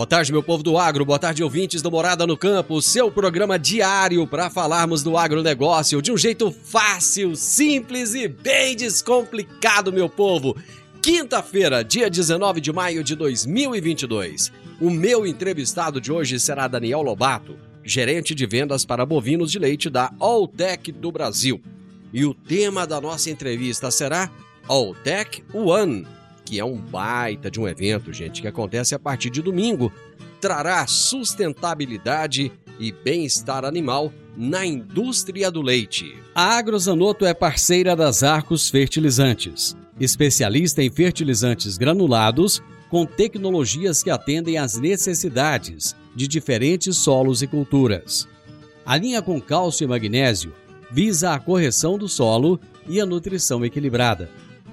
Boa tarde, meu povo do agro. Boa tarde, ouvintes do Morada no Campo. Seu programa diário para falarmos do agronegócio de um jeito fácil, simples e bem descomplicado, meu povo. Quinta-feira, dia 19 de maio de 2022. O meu entrevistado de hoje será Daniel Lobato, gerente de vendas para bovinos de leite da Alltech do Brasil. E o tema da nossa entrevista será Alltech One que é um baita de um evento, gente, que acontece a partir de domingo, trará sustentabilidade e bem-estar animal na indústria do leite. A Agrozanoto é parceira das Arcos Fertilizantes, especialista em fertilizantes granulados com tecnologias que atendem às necessidades de diferentes solos e culturas. A linha com cálcio e magnésio visa a correção do solo e a nutrição equilibrada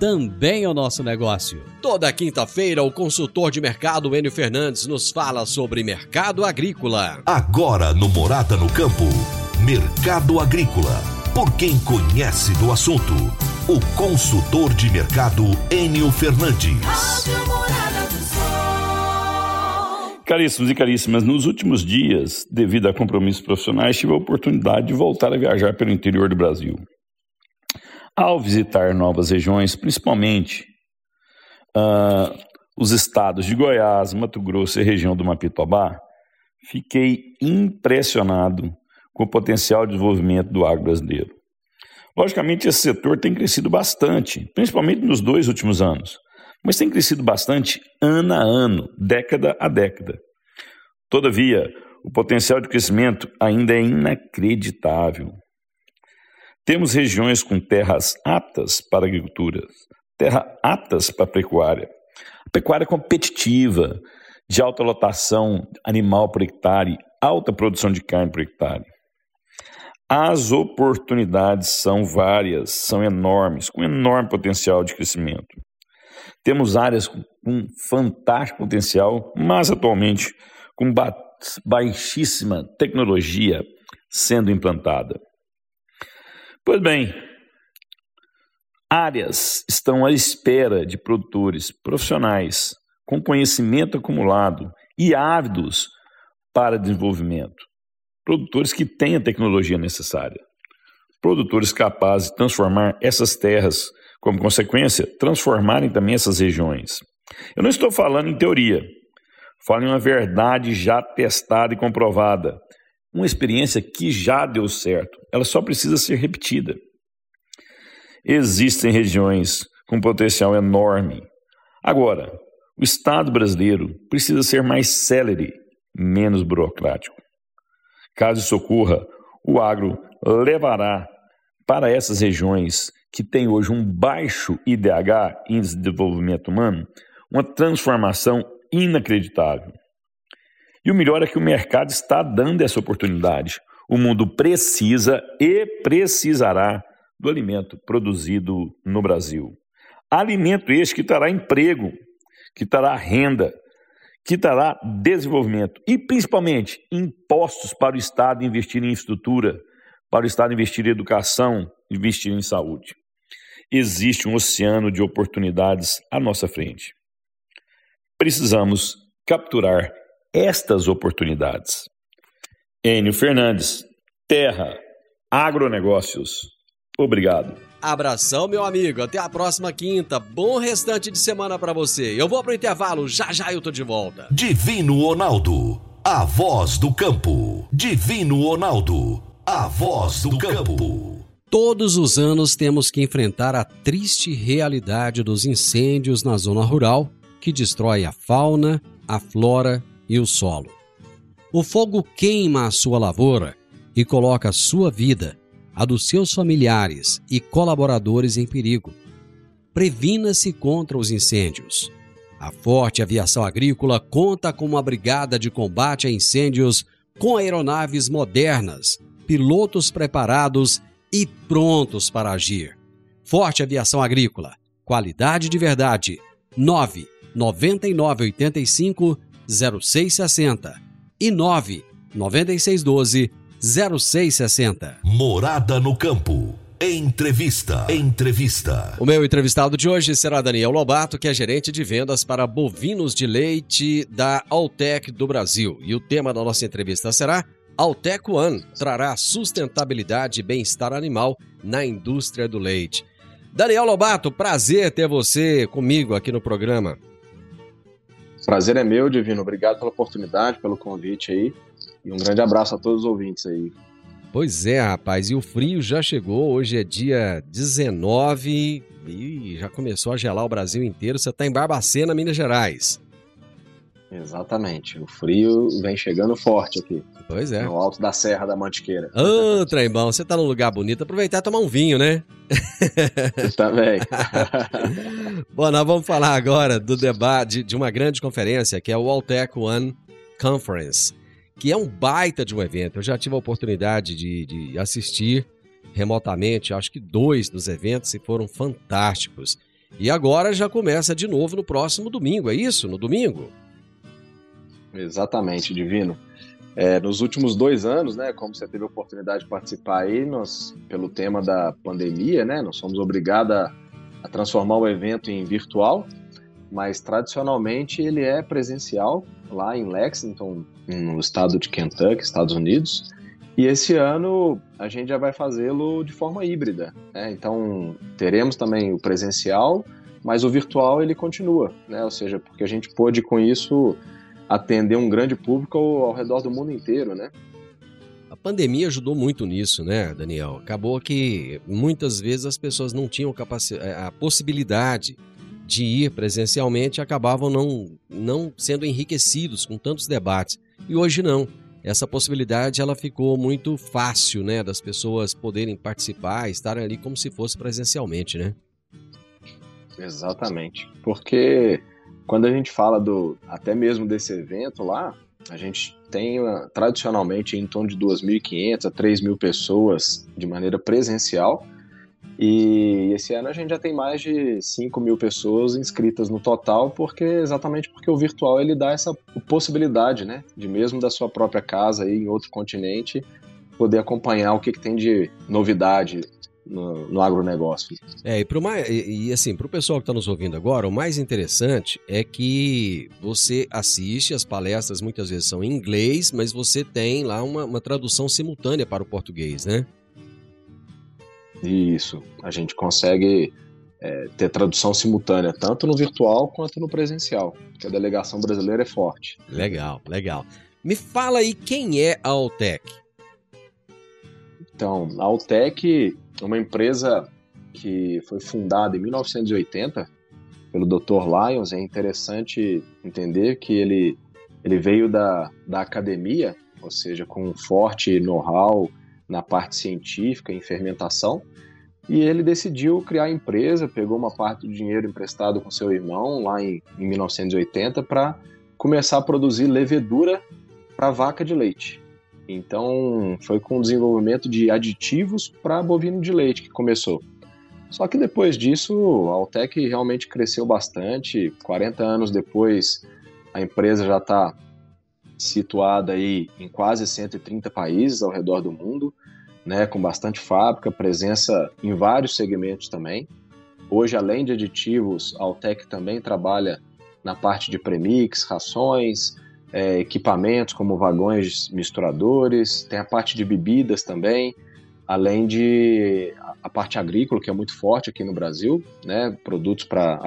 também é o nosso negócio. Toda quinta-feira, o consultor de mercado Enio Fernandes nos fala sobre mercado agrícola. Agora no Morada no Campo, Mercado Agrícola. Por quem conhece do assunto, o consultor de mercado Enio Fernandes. Caríssimos e caríssimas, nos últimos dias, devido a compromissos profissionais, tive a oportunidade de voltar a viajar pelo interior do Brasil. Ao visitar novas regiões, principalmente uh, os estados de Goiás, Mato Grosso e região do Mapitobá, fiquei impressionado com o potencial de desenvolvimento do agro brasileiro. Logicamente, esse setor tem crescido bastante, principalmente nos dois últimos anos, mas tem crescido bastante ano a ano, década a década. Todavia, o potencial de crescimento ainda é inacreditável. Temos regiões com terras aptas para agricultura, terra aptas para pecuária. A pecuária competitiva, de alta lotação animal por hectare, alta produção de carne por hectare. As oportunidades são várias, são enormes, com enorme potencial de crescimento. Temos áreas com fantástico potencial, mas atualmente com ba baixíssima tecnologia sendo implantada. Pois bem, áreas estão à espera de produtores profissionais com conhecimento acumulado e ávidos para desenvolvimento. Produtores que têm a tecnologia necessária. Produtores capazes de transformar essas terras como consequência, transformarem também essas regiões. Eu não estou falando em teoria, falo em uma verdade já testada e comprovada, uma experiência que já deu certo, ela só precisa ser repetida. Existem regiões com potencial enorme. Agora, o Estado brasileiro precisa ser mais célere, menos burocrático. Caso isso ocorra, o agro levará para essas regiões que têm hoje um baixo IDH, Índice de Desenvolvimento Humano, uma transformação inacreditável. E o melhor é que o mercado está dando essa oportunidade. O mundo precisa e precisará do alimento produzido no Brasil. Alimento este que trará emprego, que trará renda, que trará desenvolvimento e, principalmente, impostos para o Estado investir em infraestrutura, para o Estado investir em educação, investir em saúde. Existe um oceano de oportunidades à nossa frente. Precisamos capturar estas oportunidades. Enio Fernandes, Terra, Agronegócios. Obrigado. Abração, meu amigo. Até a próxima quinta. Bom restante de semana para você. Eu vou pro intervalo. Já já eu tô de volta. Divino Ronaldo, a voz do campo. Divino Ronaldo, a voz do campo. Todos os anos temos que enfrentar a triste realidade dos incêndios na zona rural que destrói a fauna, a flora e o solo. O fogo queima a sua lavoura e coloca a sua vida, a dos seus familiares e colaboradores em perigo. Previna-se contra os incêndios. A Forte Aviação Agrícola conta com uma brigada de combate a incêndios com aeronaves modernas, pilotos preparados e prontos para agir. Forte Aviação Agrícola, qualidade de verdade. 9 9985 0660 e 9 9612 0660. Morada no campo. Entrevista. Entrevista. O meu entrevistado de hoje será Daniel Lobato, que é gerente de vendas para bovinos de leite da Altec do Brasil. E o tema da nossa entrevista será Altec One trará sustentabilidade e bem-estar animal na indústria do leite. Daniel Lobato, prazer ter você comigo aqui no programa. Prazer é meu, Divino. Obrigado pela oportunidade, pelo convite aí. E um grande abraço a todos os ouvintes aí. Pois é, rapaz, e o frio já chegou. Hoje é dia 19 e já começou a gelar o Brasil inteiro. Você está em Barbacena, Minas Gerais. Exatamente. O frio vem chegando forte aqui. Pois é. No alto da Serra da Mantiqueira. Ô, trembão, você tá num lugar bonito, aproveitar e tomar um vinho, né? Também. Bom, nós vamos falar agora do debate de uma grande conferência que é o Altec One Conference, que é um baita de um evento. Eu já tive a oportunidade de, de assistir remotamente, acho que dois dos eventos e foram fantásticos. E agora já começa de novo no próximo domingo, é isso? No domingo? Exatamente, Divino. É, nos últimos dois anos, né, como você teve a oportunidade de participar aí, nós, pelo tema da pandemia, né, nós fomos obrigados a, a transformar o evento em virtual, mas tradicionalmente ele é presencial lá em Lexington, no estado de Kentucky, Estados Unidos. E esse ano a gente já vai fazê-lo de forma híbrida. Né? Então teremos também o presencial, mas o virtual ele continua, né? Ou seja, porque a gente pôde com isso atender um grande público ao, ao redor do mundo inteiro, né? A pandemia ajudou muito nisso, né, Daniel? Acabou que muitas vezes as pessoas não tinham a possibilidade de ir presencialmente e acabavam não, não sendo enriquecidos com tantos debates. E hoje não. Essa possibilidade ela ficou muito fácil, né, das pessoas poderem participar, estarem ali como se fosse presencialmente, né? Exatamente. Porque quando a gente fala do até mesmo desse evento lá, a gente tem tradicionalmente em torno de 2.500 a 3.000 pessoas de maneira presencial. E esse ano a gente já tem mais de 5 mil pessoas inscritas no total, porque exatamente porque o virtual ele dá essa possibilidade, né, de mesmo da sua própria casa aí em outro continente poder acompanhar o que, que tem de novidade no, no agronegócio. É, e, pro mais, e, e assim, para o pessoal que está nos ouvindo agora, o mais interessante é que você assiste, as palestras muitas vezes são em inglês, mas você tem lá uma, uma tradução simultânea para o português, né? Isso, a gente consegue é, ter tradução simultânea, tanto no virtual quanto no presencial, porque a delegação brasileira é forte. Legal, legal. Me fala aí quem é a Altec. Então, a Altec uma empresa que foi fundada em 1980 pelo Dr. Lyons. É interessante entender que ele, ele veio da, da academia, ou seja, com um forte know-how na parte científica, em fermentação, e ele decidiu criar a empresa, pegou uma parte do dinheiro emprestado com seu irmão lá em, em 1980 para começar a produzir levedura para vaca de leite. Então, foi com o desenvolvimento de aditivos para bovino de leite que começou. Só que depois disso, a Altec realmente cresceu bastante. 40 anos depois, a empresa já está situada aí em quase 130 países ao redor do mundo, né, com bastante fábrica, presença em vários segmentos também. Hoje, além de aditivos, a Altec também trabalha na parte de premix, rações, é, equipamentos como vagões misturadores, tem a parte de bebidas também, além de a parte agrícola, que é muito forte aqui no Brasil, né, produtos para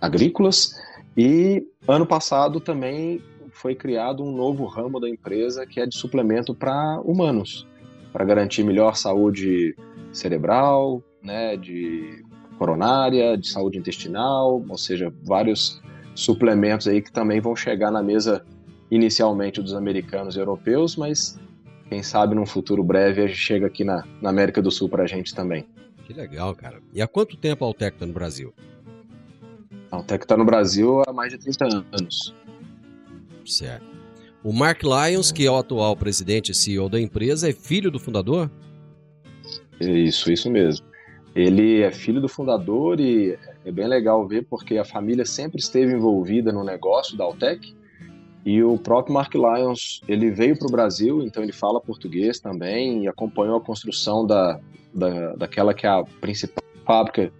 agrícolas. E ano passado também foi criado um novo ramo da empresa que é de suplemento para humanos, para garantir melhor saúde cerebral, né, de coronária, de saúde intestinal, ou seja, vários suplementos aí que também vão chegar na mesa inicialmente dos americanos e europeus, mas quem sabe num futuro breve a gente chega aqui na, na América do Sul para a gente também. Que legal, cara. E há quanto tempo a Altec está no Brasil? A Altec está no Brasil há mais de 30 anos. Certo. O Mark Lyons, que é o atual presidente e CEO da empresa, é filho do fundador? Isso, isso mesmo. Ele é filho do fundador e é bem legal ver porque a família sempre esteve envolvida no negócio da Altec. E o próprio Mark Lyons, ele veio para o Brasil, então ele fala português também e acompanhou a construção da, da, daquela que é a principal fábrica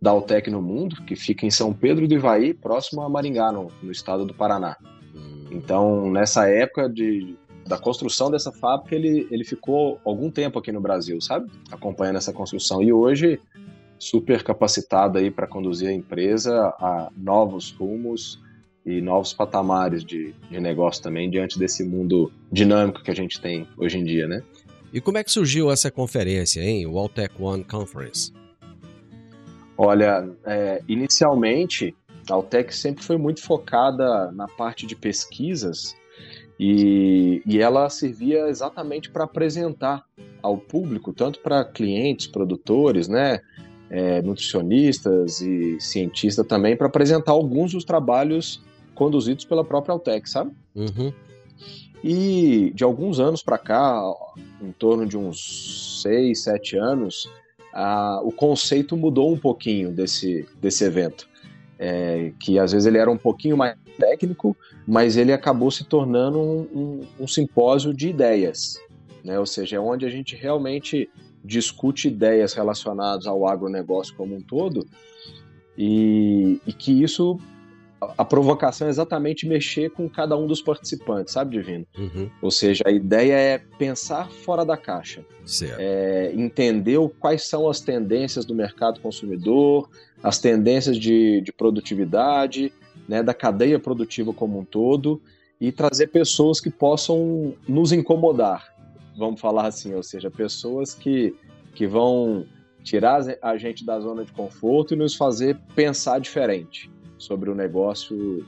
da Altec no mundo, que fica em São Pedro do Ivaí, próximo a Maringá, no, no estado do Paraná. Então, nessa época de, da construção dessa fábrica, ele, ele ficou algum tempo aqui no Brasil, sabe? Acompanhando essa construção. E hoje, super capacitado aí para conduzir a empresa a novos rumos e novos patamares de, de negócio também diante desse mundo dinâmico que a gente tem hoje em dia, né? E como é que surgiu essa conferência, hein? O Altec One Conference. Olha, é, inicialmente a Altec sempre foi muito focada na parte de pesquisas e, e ela servia exatamente para apresentar ao público, tanto para clientes, produtores, né, é, nutricionistas e cientistas também, para apresentar alguns dos trabalhos conduzidos pela própria Altec, sabe? Uhum. E de alguns anos para cá, em torno de uns seis, sete anos, a, o conceito mudou um pouquinho desse, desse evento é, que às vezes ele era um pouquinho mais técnico, mas ele acabou se tornando um, um, um simpósio de ideias, né? ou seja, é onde a gente realmente discute ideias relacionadas ao agronegócio como um todo e, e que isso a provocação é exatamente mexer com cada um dos participantes, sabe, Divino? Uhum. Ou seja, a ideia é pensar fora da caixa, é, entender quais são as tendências do mercado consumidor, as tendências de, de produtividade, né, da cadeia produtiva como um todo, e trazer pessoas que possam nos incomodar, vamos falar assim, ou seja, pessoas que, que vão tirar a gente da zona de conforto e nos fazer pensar diferente sobre o negócio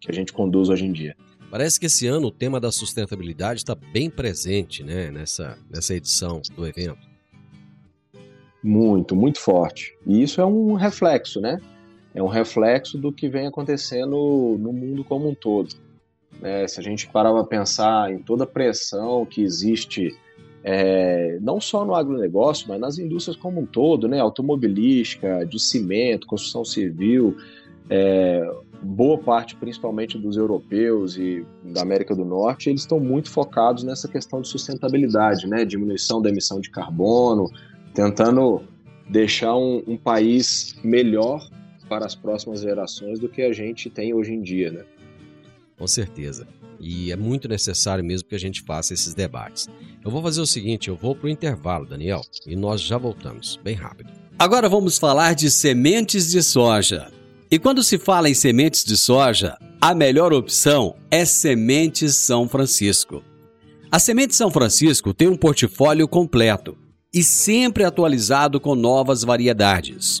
que a gente conduz hoje em dia. Parece que esse ano o tema da sustentabilidade está bem presente né, nessa, nessa edição do evento. Muito, muito forte. E isso é um reflexo, né? É um reflexo do que vem acontecendo no mundo como um todo. É, se a gente parar para pensar em toda a pressão que existe, é, não só no agronegócio, mas nas indústrias como um todo, né? Automobilística, de cimento, construção civil, é, boa parte, principalmente dos europeus e da América do Norte, eles estão muito focados nessa questão de sustentabilidade, né? Diminuição da emissão de carbono, tentando deixar um, um país melhor para as próximas gerações do que a gente tem hoje em dia, né? Com certeza. E é muito necessário mesmo que a gente faça esses debates. Eu vou fazer o seguinte, eu vou para o intervalo, Daniel, e nós já voltamos, bem rápido. Agora vamos falar de sementes de soja. E quando se fala em sementes de soja, a melhor opção é Sementes São Francisco. A Semente São Francisco tem um portfólio completo e sempre atualizado com novas variedades.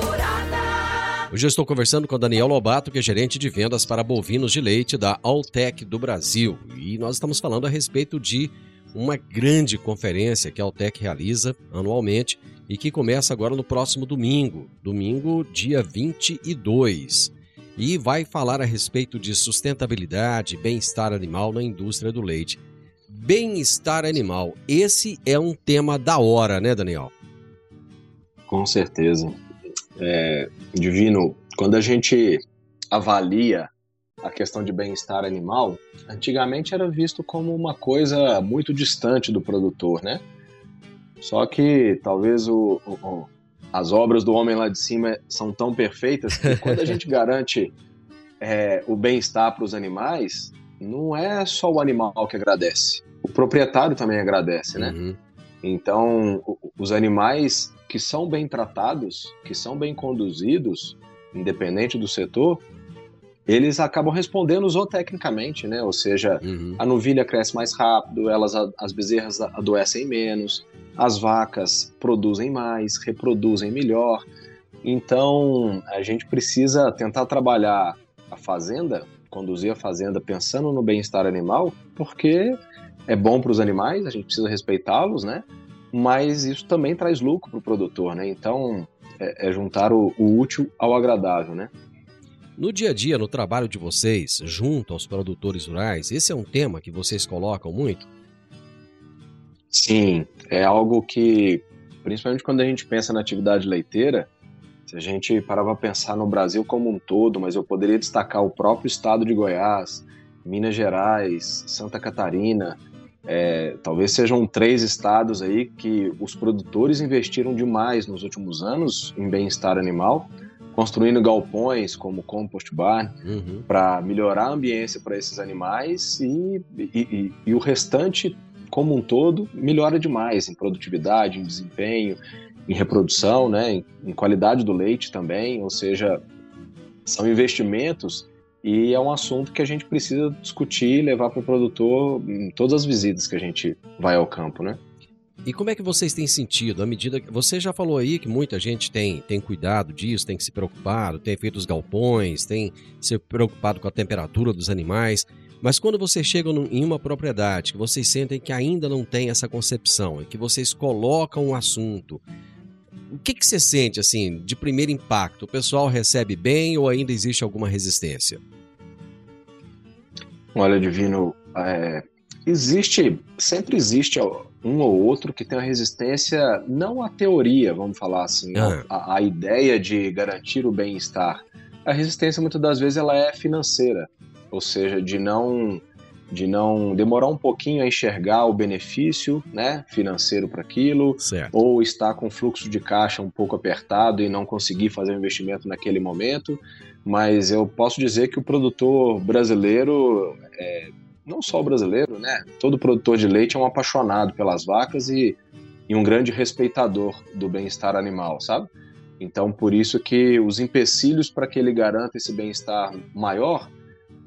Hoje eu estou conversando com Daniel Lobato, que é gerente de vendas para bovinos de leite da Altec do Brasil. E nós estamos falando a respeito de uma grande conferência que a Altec realiza anualmente e que começa agora no próximo domingo, domingo, dia 22. E vai falar a respeito de sustentabilidade, bem-estar animal na indústria do leite. Bem-estar animal, esse é um tema da hora, né, Daniel? Com certeza. É, Divino, quando a gente avalia a questão de bem-estar animal, antigamente era visto como uma coisa muito distante do produtor, né? Só que talvez o, o, as obras do homem lá de cima são tão perfeitas que quando a gente garante é, o bem-estar para os animais, não é só o animal que agradece, o proprietário também agradece, né? Uhum. Então, os animais que são bem tratados, que são bem conduzidos, independente do setor, eles acabam respondendo zootecnicamente, né? Ou seja, Uhum. a novilha cresce mais rápido, elas, as bezerras adoecem menos, as vacas produzem mais, reproduzem melhor. Então, a gente precisa tentar trabalhar a fazenda, conduzir a fazenda pensando no bem-estar animal, porque é bom para os animais, a gente precisa respeitá-los, né? Mas isso também traz lucro para o produtor, né? Então, é, é juntar o, o útil ao agradável, né? No dia a dia, no trabalho de vocês, junto aos produtores rurais, esse é um tema que vocês colocam muito? Sim, é algo que, principalmente quando a gente pensa na atividade leiteira, se a gente parar para pensar no Brasil como um todo, mas eu poderia destacar o próprio estado de Goiás, Minas Gerais, Santa Catarina, é, talvez sejam três estados aí que os produtores investiram demais nos últimos anos em bem-estar animal, construindo galpões como compost barn, Uhum. para melhorar a ambiência para esses animais e, e, e- e o restante, como um todo, melhora demais em produtividade, em desempenho, em reprodução, né, em, em qualidade do leite também. Ou seja, são investimentos e é um assunto que a gente precisa discutir e levar para o produtor em todas as visitas que a gente vai ao campo, né? E como é que vocês têm sentido à medida que você já falou aí que muita gente tem, tem cuidado disso, tem que se preocupado, tem feito os galpões, tem se preocupado com a temperatura dos animais, mas quando vocês chegam em uma propriedade que vocês sentem que ainda não tem essa concepção e que vocês colocam o assunto, o que que você sente assim de primeiro impacto? O pessoal recebe bem ou ainda existe alguma resistência? Olha, Divino, é, existe, sempre existe um ou outro que tem uma resistência, não à teoria, vamos falar assim, Ah. à, à ideia de garantir o bem-estar. A resistência, muitas das vezes, ela é financeira, ou seja, de não de não demorar um pouquinho a enxergar o benefício né, financeiro para aquilo, ou estar com fluxo de caixa um pouco apertado e não conseguir fazer o investimento naquele momento. Mas eu posso dizer que o produtor brasileiro, é, não só o brasileiro, né? Todo produtor de leite é um apaixonado pelas vacas e, e um grande respeitador do bem-estar animal, sabe? Então, por isso que os empecilhos para que ele garanta esse bem-estar maior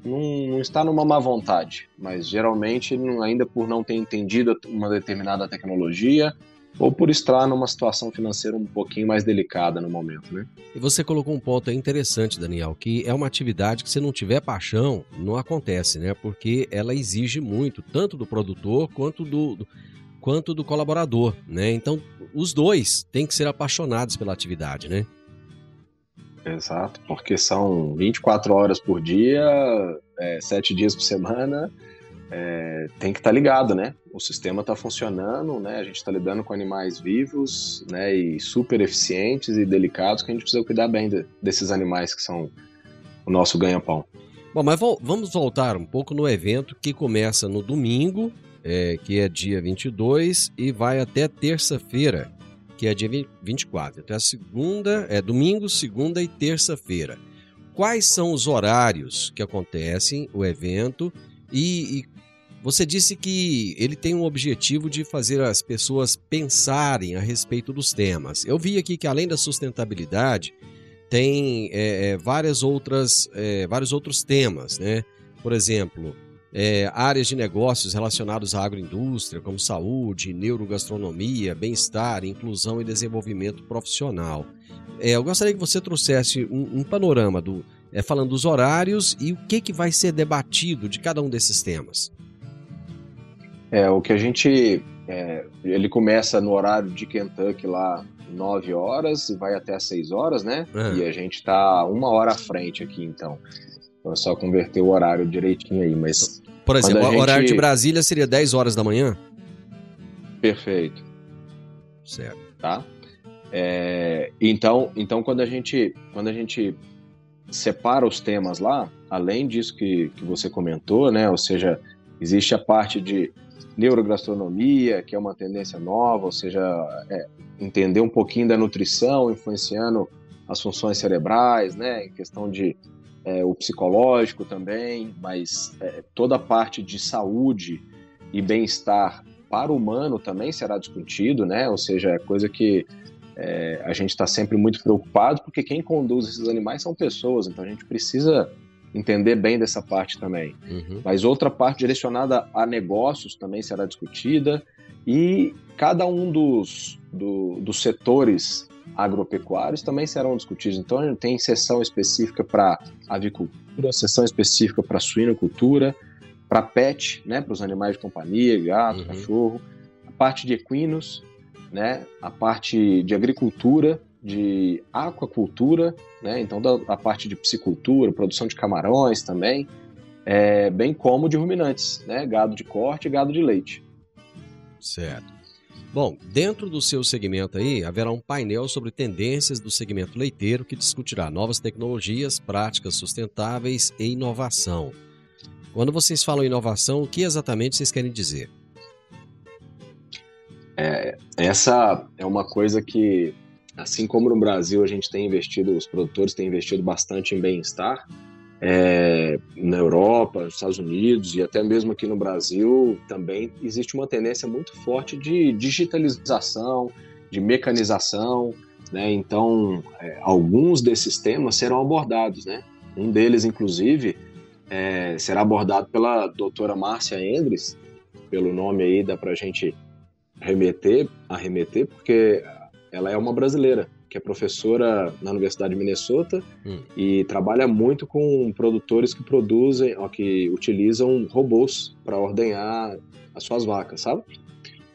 não, está numa má vontade, mas geralmente ainda por não ter entendido uma determinada tecnologia ou por estar numa situação financeira um pouquinho mais delicada no momento, né? E você colocou um ponto interessante, Daniel, que é uma atividade que se não tiver paixão, não acontece, né? Porque ela exige muito, tanto do produtor quanto do, do quanto do colaborador, né? Então, os dois têm que ser apaixonados pela atividade, né? Exato, porque são 24 horas por dia, é, 7 dias por semana, é, tem que estar tá ligado, né? O sistema está funcionando, né? A gente está lidando com animais vivos, né? E super eficientes e delicados que a gente precisa cuidar bem de, desses animais que são o nosso ganha-pão. Bom, mas vo vamos voltar um pouco no evento que começa no domingo, é, que é dia 22, e vai até terça-feira, que é dia 24. Até a segunda, é domingo, segunda e terça-feira. Quais são os horários que acontecem o evento e, e você disse que ele tem um objetivo de fazer as pessoas pensarem a respeito dos temas. Eu vi aqui que além da sustentabilidade tem é, é várias outras, é, vários outros temas, né? Por exemplo, é, áreas de negócios relacionados à agroindústria, como saúde, neurogastronomia, bem-estar, inclusão e desenvolvimento profissional. É, eu gostaria que você trouxesse um, um panorama do, é, falando dos horários e o que, que vai ser debatido de cada um desses temas. É, o que a gente. É, ele começa no horário de Kentucky lá 9 horas e vai até 6 horas, né? É. E a gente está uma hora à frente aqui, então. Então é só converter o horário direitinho aí, mas por exemplo, o gente... horário de Brasília seria 10 horas da manhã? Perfeito. Certo. Tá? É, então, então quando a gente quando a gente separa os temas lá, além disso que, que você comentou, né? Ou seja, existe a parte de neurogastronomia, que é uma tendência nova, ou seja, é, entender um pouquinho da nutrição influenciando as funções cerebrais, né? Em questão de é, o psicológico também, mas é, toda a parte de saúde e bem-estar para o humano também será discutido, né? Ou seja, é coisa que é, a gente está sempre muito preocupado, porque quem conduz esses animais são pessoas, então a gente precisa entender bem dessa parte também. Uhum. Mas outra parte direcionada a negócios também será discutida, e cada um dos, do, dos setores agropecuários também serão discutidos. Então, tem sessão específica para avicultura, sessão específica para suinocultura, para pet, né, para os animais de companhia, gato, uhum. cachorro, a parte de equinos, né, a parte de agricultura, de aquacultura, né, então da, a parte de piscicultura, produção de camarões também, é, bem como de ruminantes, né, gado de corte e gado de leite. Certo. Bom, dentro do seu segmento aí, haverá um painel sobre tendências do segmento leiteiro que discutirá novas tecnologias, práticas sustentáveis e inovação. Quando vocês falam inovação, o que exatamente vocês querem dizer? É, essa é uma coisa que, assim como no Brasil a gente tem investido, os produtores têm investido bastante em bem-estar, é, na Europa, nos Estados Unidos e até mesmo aqui no Brasil também existe uma tendência muito forte de digitalização, de mecanização, né? Então, é, alguns desses temas serão abordados, né? Um deles, inclusive, é, será abordado pela doutora Márcia Endres, pelo nome aí dá para a gente remeter, arremeter, porque ela é uma brasileira que é professora na Universidade de Minnesota hum. e trabalha muito com produtores que produzem, ó, que utilizam robôs para ordenhar as suas vacas, sabe?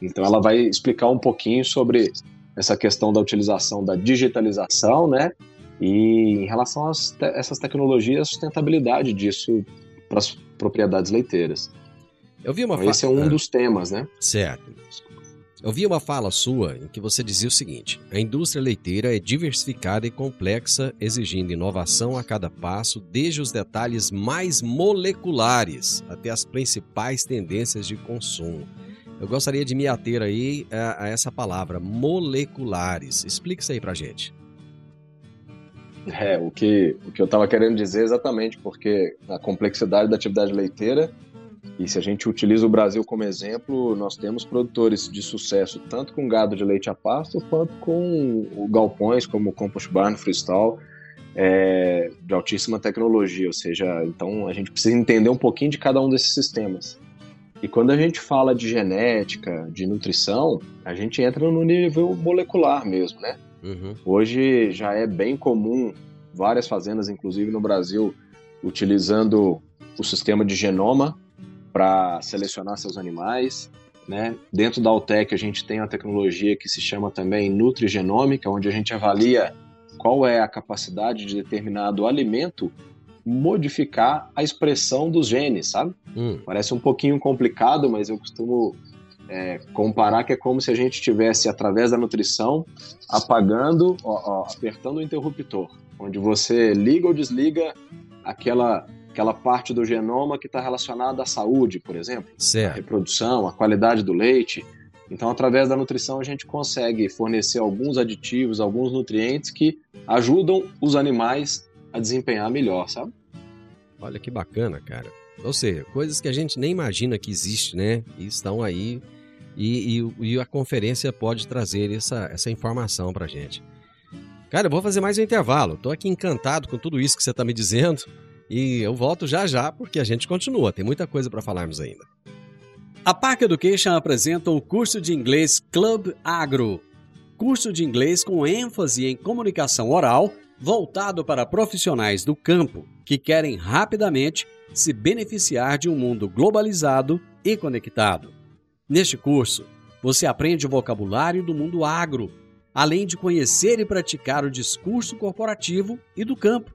Então ela vai explicar um pouquinho sobre essa questão da utilização da digitalização, né? E em relação a te essas tecnologias, a sustentabilidade disso para as propriedades leiteiras. Eu vi uma então, Esse é um ah. dos temas, né? Certo. Eu vi uma fala sua em que você dizia o seguinte: a indústria leiteira é diversificada e complexa, exigindo inovação a cada passo, desde os detalhes mais moleculares até as principais tendências de consumo. Eu gostaria de me ater aí a, a essa palavra, moleculares. Explique isso aí pra gente. É, o que, o que eu estava querendo dizer exatamente porque a complexidade da atividade leiteira E se a gente utiliza o Brasil como exemplo, nós temos produtores de sucesso tanto com gado de leite a pasto quanto com galpões como Compost Barn Freestyle, é, de altíssima tecnologia. Ou seja, então a gente precisa entender um pouquinho de cada um desses sistemas. E quando a gente fala de genética, de nutrição, a gente entra no nível molecular mesmo, né? Uhum. Hoje já é bem comum várias fazendas, inclusive no Brasil, utilizando o sistema de genoma para selecionar seus animais. Né? Dentro da Altec a gente tem uma tecnologia que se chama também nutrigenômica, onde a gente avalia qual é a capacidade de determinado alimento modificar a expressão dos genes, sabe? Hum. Parece um pouquinho complicado, mas eu costumo é, comparar que é como se a gente estivesse, através da nutrição, apagando, ó, ó, apertando o interruptor, onde você liga ou desliga aquela, aquela parte do genoma que está relacionada à saúde, por exemplo, à Certo. reprodução, à qualidade do leite. Então, através da nutrição, a gente consegue fornecer alguns aditivos, alguns nutrientes que ajudam os animais a desempenhar melhor, sabe? Olha que bacana, cara. Ou seja, coisas que a gente nem imagina que existe, né? E estão aí e, e- e a conferência pode trazer essa, essa informação pra gente. Cara, eu vou fazer mais um intervalo. Tô aqui encantado com tudo isso que você tá me dizendo e eu volto já já porque a gente continua. Tem muita coisa para falarmos ainda. A Park Education apresenta o curso de inglês Club Agro. Curso de inglês com ênfase em comunicação oral, voltado para profissionais do campo que querem rapidamente se beneficiar de um mundo globalizado e conectado. Neste curso, você aprende o vocabulário do mundo agro, além de conhecer e praticar o discurso corporativo e do campo.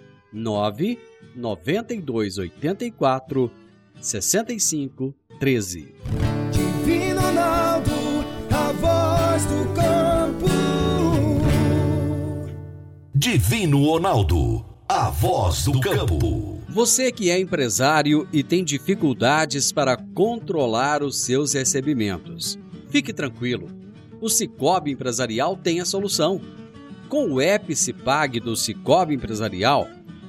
99284 6513. Divino Ronaldo, a voz do campo. Divino Ronaldo, a voz do campo. Você que é empresário e tem dificuldades para controlar os seus recebimentos, fique tranquilo. O Cicobi Empresarial tem a solução. Com o app Cipag do Cicobi Empresarial,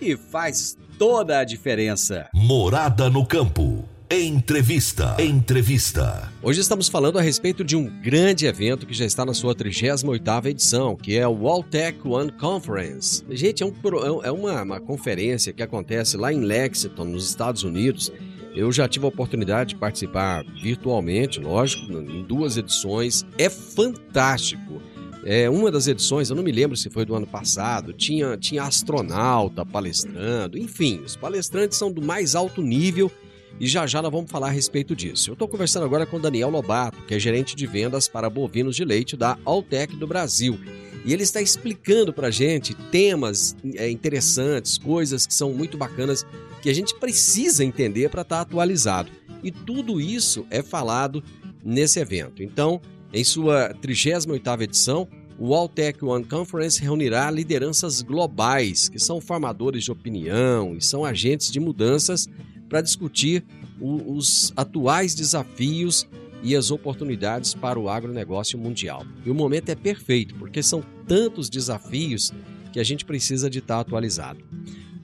e faz toda a diferença. Morada no campo. Entrevista. Entrevista. Hoje estamos falando a respeito de um grande evento que já está na sua 38ª edição, que é o Alltech One Conference. Gente, é, um pro- é uma, uma conferência que acontece lá em Lexington, nos Estados Unidos. Eu já tive a oportunidade de participar virtualmente, lógico, em duas edições. É fantástico. É, uma das edições, eu não me lembro se foi do ano passado, tinha, tinha astronauta palestrando, enfim, os palestrantes são do mais alto nível e já já nós vamos falar a respeito disso. Eu estou conversando agora com Daniel Lobato, que é gerente de vendas para bovinos de leite da Altec do Brasil. E ele está explicando para a gente temas é, interessantes, coisas que são muito bacanas que a gente precisa entender para estar atualizado. E tudo isso é falado nesse evento. Então, em sua 38ª edição, o Alltech One Conference reunirá lideranças globais, que são formadores de opinião e são agentes de mudanças para discutir os atuais desafios e as oportunidades para o agronegócio mundial. E o momento é perfeito, porque são tantos desafios que a gente precisa de estar atualizado.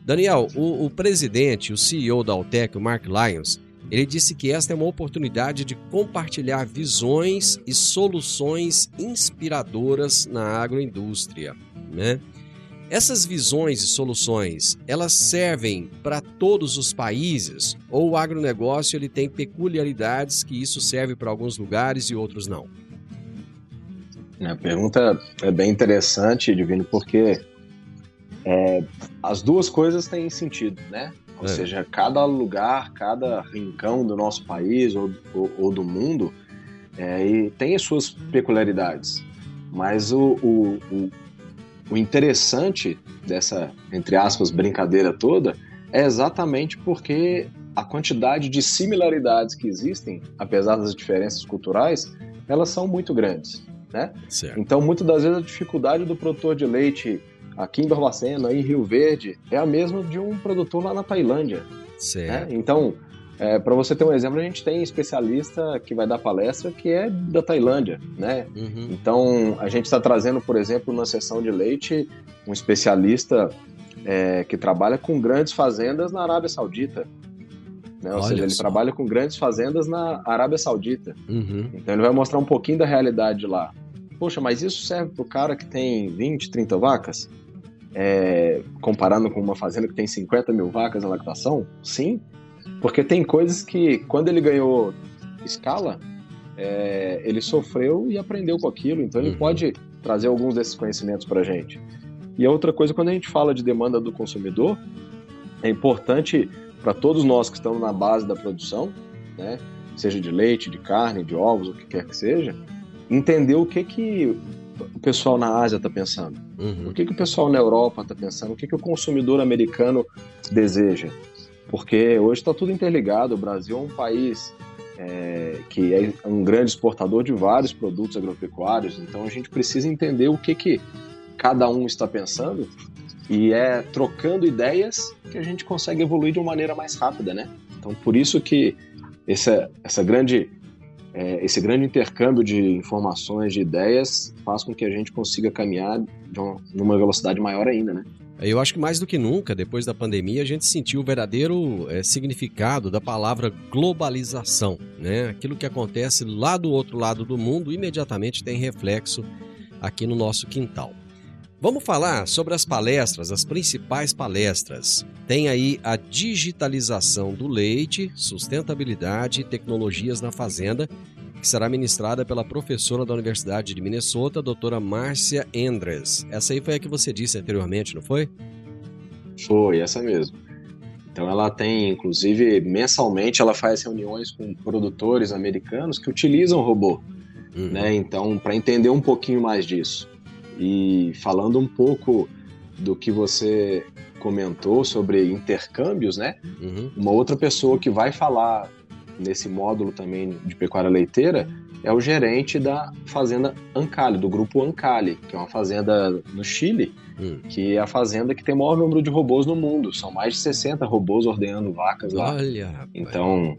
Daniel, o, o presidente, o CEO da Altec, o Mark Lyons, ele disse que esta é uma oportunidade de compartilhar visões e soluções inspiradoras na agroindústria, né? Essas visões e soluções, elas servem para todos os países ou o agronegócio ele tem peculiaridades que isso serve para alguns lugares e outros não? A pergunta é bem interessante, Divino, porque é, as duas coisas têm sentido, né? Ou É. seja, cada lugar, cada rincão do nosso país ou, ou, ou do mundo é, e tem as suas peculiaridades. Mas o, o, o, o interessante dessa, entre aspas, brincadeira toda é exatamente porque a quantidade de similaridades que existem, apesar das diferenças culturais, elas são muito grandes, né? Então, muitas das vezes, a dificuldade do produtor de leite aqui em Barbacena, em Rio Verde, é a mesma de um produtor lá na Tailândia. né? Certo. Então, para você ter um exemplo, a gente tem especialista que vai dar palestra que é da Tailândia, né? Uhum. Então, a gente está trazendo, por exemplo, na sessão de leite, um especialista é, que trabalha com grandes fazendas na Arábia Saudita. Né? Ou Olha seja, ele só. trabalha com grandes fazendas na Arábia Saudita. Uhum. Então ele vai mostrar um pouquinho da realidade lá. Poxa, mas isso serve para o cara que tem 20, 30 vacas? É, comparando com uma fazenda que tem 50 mil vacas na lactação? Sim, porque tem coisas que, quando ele ganhou escala, é, ele sofreu e aprendeu com aquilo, então ele Uhum. pode trazer alguns desses conhecimentos para a gente. E a outra coisa, quando a gente fala de demanda do consumidor, é importante para todos nós que estamos na base da produção, né, seja de leite, de carne, de ovos, o que quer que seja, entender o que, que o pessoal na Ásia está pensando, Uhum. o que, que o pessoal na Europa está pensando, o que, que o consumidor americano deseja. Porque hoje está tudo interligado, o Brasil é um país é, que é um grande exportador de vários produtos agropecuários, então a gente precisa entender o que, que cada um está pensando e é trocando ideias que a gente consegue evoluir de uma maneira mais rápida, né? Então por isso que essa, essa grande, é, esse grande intercâmbio de informações, de ideias, faz com que a gente consiga caminhar de uma, numa velocidade maior ainda, né? Eu acho que mais do que nunca, depois da pandemia, a gente sentiu o verdadeiro eh, significado da palavra globalização, né? Aquilo que acontece lá do outro lado do mundo imediatamente tem reflexo aqui no nosso quintal. Vamos falar sobre as palestras, as principais palestras. Tem aí a digitalização do leite, sustentabilidade e tecnologias na fazenda, que será ministrada pela professora da Universidade de Minnesota, a doutora Márcia Endres. Essa aí foi a que você disse anteriormente, não foi? Foi, essa mesmo. Então ela tem, inclusive, mensalmente ela faz reuniões com produtores americanos que utilizam robô, Uhum. né? Então, para entender um pouquinho mais disso. E falando um pouco do que você comentou sobre intercâmbios, né? Uhum. Uma outra pessoa que vai falar nesse módulo também de pecuária leiteira é o gerente da fazenda Ancali, do grupo Ancali, que é uma fazenda no Chile, Hum. que é a fazenda que tem o maior número de robôs no mundo. São mais de 60 robôs ordenando vacas lá. Olha, rapaz. Então,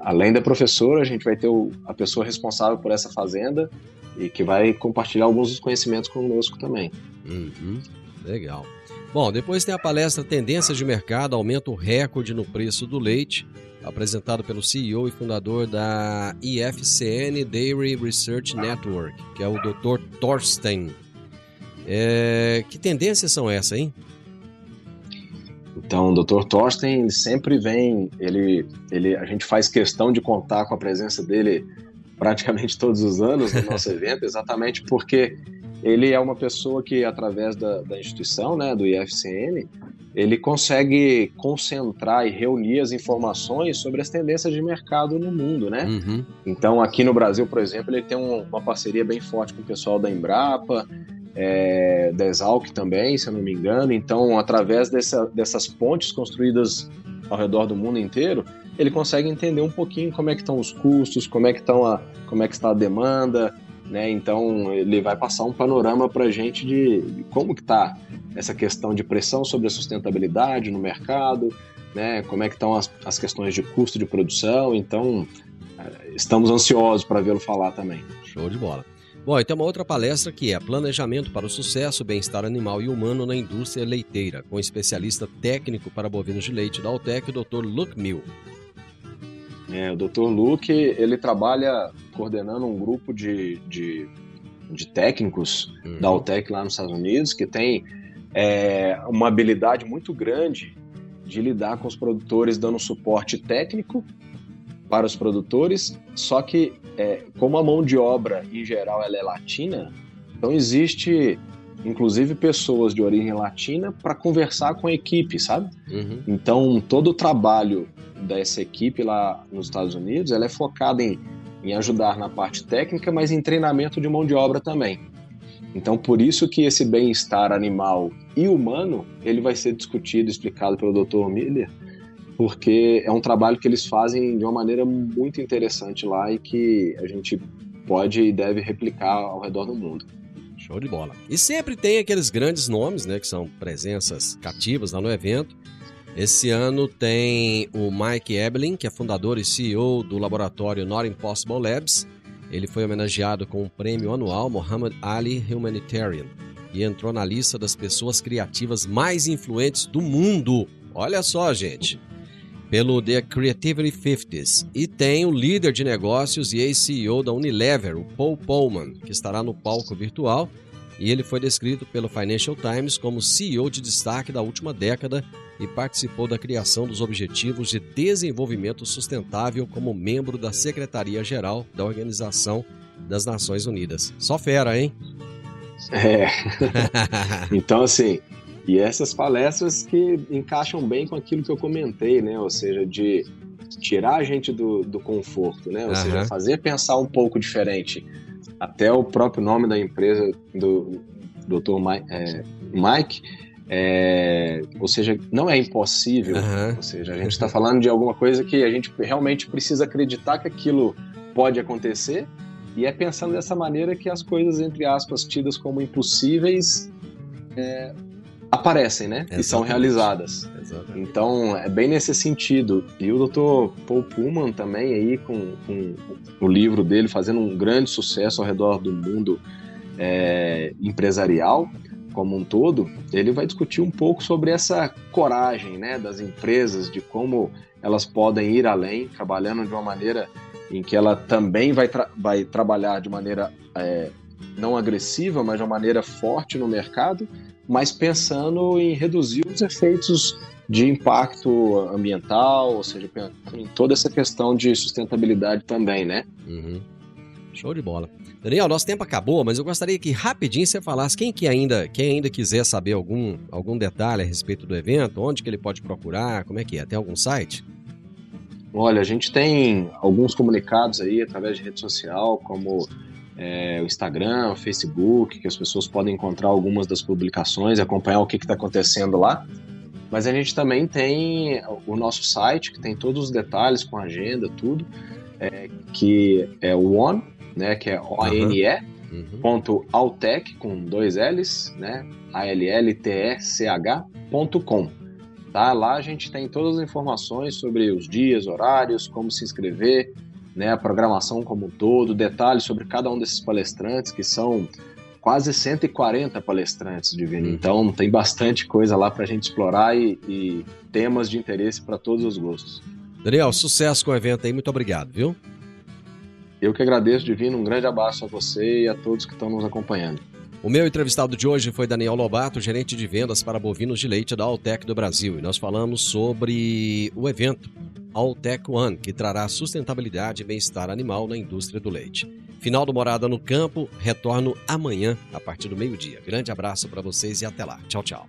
além da professora, a gente vai ter o- a pessoa responsável por essa fazenda e que vai compartilhar alguns dos conhecimentos conosco também. Uhum. Legal. Bom, depois tem a palestra Tendências de Mercado, aumento recorde no preço do leite, apresentado pelo CEO e fundador da IFCN Dairy Research Network, que é o Dr. Thorsten. É, Que tendências são essas, hein? Então, o Dr. Thorsten sempre vem, ele, ele, a gente faz questão de contar com a presença dele praticamente todos os anos no nosso evento, exatamente porque ele é uma pessoa que, através da, da instituição, né, do IFCN, ele consegue concentrar e reunir as informações sobre as tendências de mercado no mundo, né? Uhum. Então, aqui no Brasil, por exemplo, ele tem um- uma parceria bem forte com o pessoal da Embrapa, é, da Exalc também, se eu não me engano. Então, através dessa- dessas pontes construídas ao redor do mundo inteiro, ele consegue entender um pouquinho como é que estão os custos, como é que, estão a, como é que está a demanda, né? Então, ele vai passar um panorama para a gente de, de como que está essa questão de pressão sobre a sustentabilidade no mercado, né? Como é que estão as, as questões de custo de produção. Então, eh, estamos ansiosos para vê-lo falar também. Show de bola. Bom, e tem uma outra palestra que é Planejamento para o Sucesso, Bem-Estar Animal e Humano na Indústria Leiteira, com especialista técnico para bovinos de leite da Altec, o Dr. Luke Mill. É, o Dr. Luke, ele trabalha coordenando um grupo de, de, de técnicos Uhum. da Altec lá nos Estados Unidos, que tem é, uma habilidade muito grande de lidar com os produtores, dando suporte técnico para os produtores, só que é, como a mão de obra em geral ela é latina, então existe inclusive pessoas de origem latina para conversar com a equipe, sabe? Uhum. Então todo o trabalho dessa equipe lá nos Estados Unidos ela é focada em, em ajudar na parte técnica, mas em treinamento de mão de obra também. Então por isso que esse bem-estar animal e humano ele vai ser discutido, explicado pelo Dr. Miller porque é um trabalho que eles fazem de uma maneira muito interessante lá e que a gente pode e deve replicar ao redor do mundo. Show de bola. E sempre tem aqueles grandes nomes, né, que são presenças cativas lá no evento. Esse ano tem o Mike Ebelin, que é fundador e CEO do laboratório Not Impossible Labs. Ele foi homenageado com o prêmio anual Muhammad Ali Humanitarian e entrou na lista das pessoas criativas mais influentes do mundo. Olha só, gente pelo The Creativity 50s. E tem o líder de negócios e ex-CEO da Unilever, o Paul Pullman, que estará no palco virtual. E ele foi descrito pelo Financial Times como CEO de destaque da última década e participou da criação dos Objetivos de Desenvolvimento Sustentável como membro da Secretaria-Geral da Organização das Nações Unidas. Só fera, hein? É. então, assim, e essas palestras que encaixam bem com aquilo que eu comentei, né? Ou seja, de tirar a gente do, do conforto, né? Ou Aham. seja, fazer pensar um pouco diferente. Até o próprio nome da empresa do Dr. Mike, é, Mike é, ou seja, não é impossível. Aham. Ou seja, a gente está falando de alguma coisa que a gente realmente precisa acreditar que aquilo pode acontecer. E é pensando dessa maneira que as coisas, entre aspas, tidas como impossíveis, é, aparecem, né? E são Exatamente. realizadas. Exatamente. Então, é bem nesse sentido. E o Dr. Paul Pullman também aí com, com o livro dele fazendo um grande sucesso ao redor do mundo é, empresarial como um todo, ele vai discutir um pouco sobre essa coragem, né, das empresas, de como elas podem ir além, trabalhando de uma maneira em que ela também vai, tra- vai trabalhar de maneira é, não agressiva, mas de uma maneira forte no mercado, mas pensando em reduzir os efeitos de impacto ambiental, ou seja, em toda essa questão de sustentabilidade também, né? Uhum. Show de bola. Daniel, nosso tempo acabou, mas eu gostaria que rapidinho você falasse quem que ainda, quem ainda quiser saber algum, algum detalhe a respeito do evento, onde que ele pode procurar, como é que é? Tem algum site? Olha, a gente tem alguns comunicados aí através de rede social, como é, o Instagram, o Facebook, que as pessoas podem encontrar algumas das publicações e acompanhar o que está acontecendo lá. Mas a gente também tem o nosso site, que tem todos os detalhes com agenda, tudo, é, que é o ONE, né, que é O-N-E, Uhum. ponto Altec, com dois L's, né, A-L-L-T-E-C-H.com. Tá? Lá a gente tem todas as informações sobre os dias, horários, como se inscrever, né, a programação como um todo, detalhes sobre cada um desses palestrantes, que são quase 140 palestrantes, Divino. Uhum. Então tem bastante coisa lá para a gente explorar e, e temas de interesse para todos os gostos. Daniel, sucesso com o evento aí, muito obrigado, viu? Eu que agradeço, Divino. Um grande abraço a você e a todos que estão nos acompanhando. O meu entrevistado de hoje foi Daniel Lobato, gerente de vendas para bovinos de leite da Altec do Brasil. E nós falamos sobre o evento Altec One, que trará sustentabilidade e bem-estar animal na indústria do leite. Final do Morada no Campo, retorno amanhã, a partir do meio-dia. Grande abraço para vocês e até lá. Tchau, tchau.